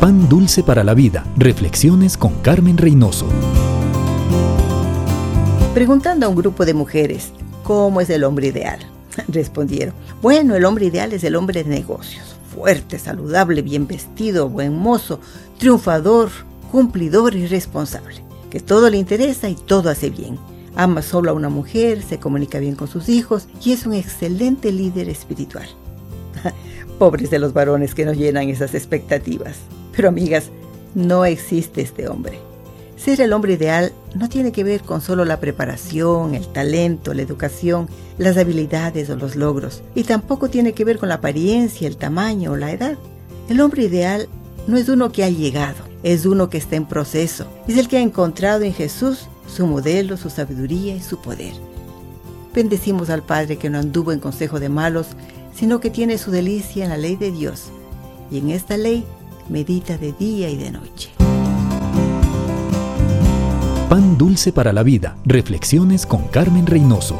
Pan Dulce para la Vida. Reflexiones con Carmen Reynoso. Preguntando a un grupo de mujeres, ¿cómo es el hombre ideal? Respondieron, bueno, el hombre ideal es el hombre de negocios, fuerte, saludable, bien vestido, buen mozo, triunfador, cumplidor y responsable, que todo le interesa y todo hace bien. Ama solo a una mujer, se comunica bien con sus hijos y es un excelente líder espiritual. Pobres de los varones que nos llenan esas expectativas. Pero amigas, no existe este hombre. Ser el hombre ideal no tiene que ver con solo la preparación, el talento, la educación, las habilidades o los logros. Y tampoco tiene que ver con la apariencia, el tamaño o la edad. El hombre ideal no es uno que ha llegado, es uno que está en proceso. Es el que ha encontrado en Jesús su modelo, su sabiduría y su poder. Bendecimos al Padre que no anduvo en consejo de malos, sino que tiene su delicia en la ley de Dios. Y en esta ley medita de día y de noche. Pan dulce para la vida. Reflexiones con Carmen Reynoso.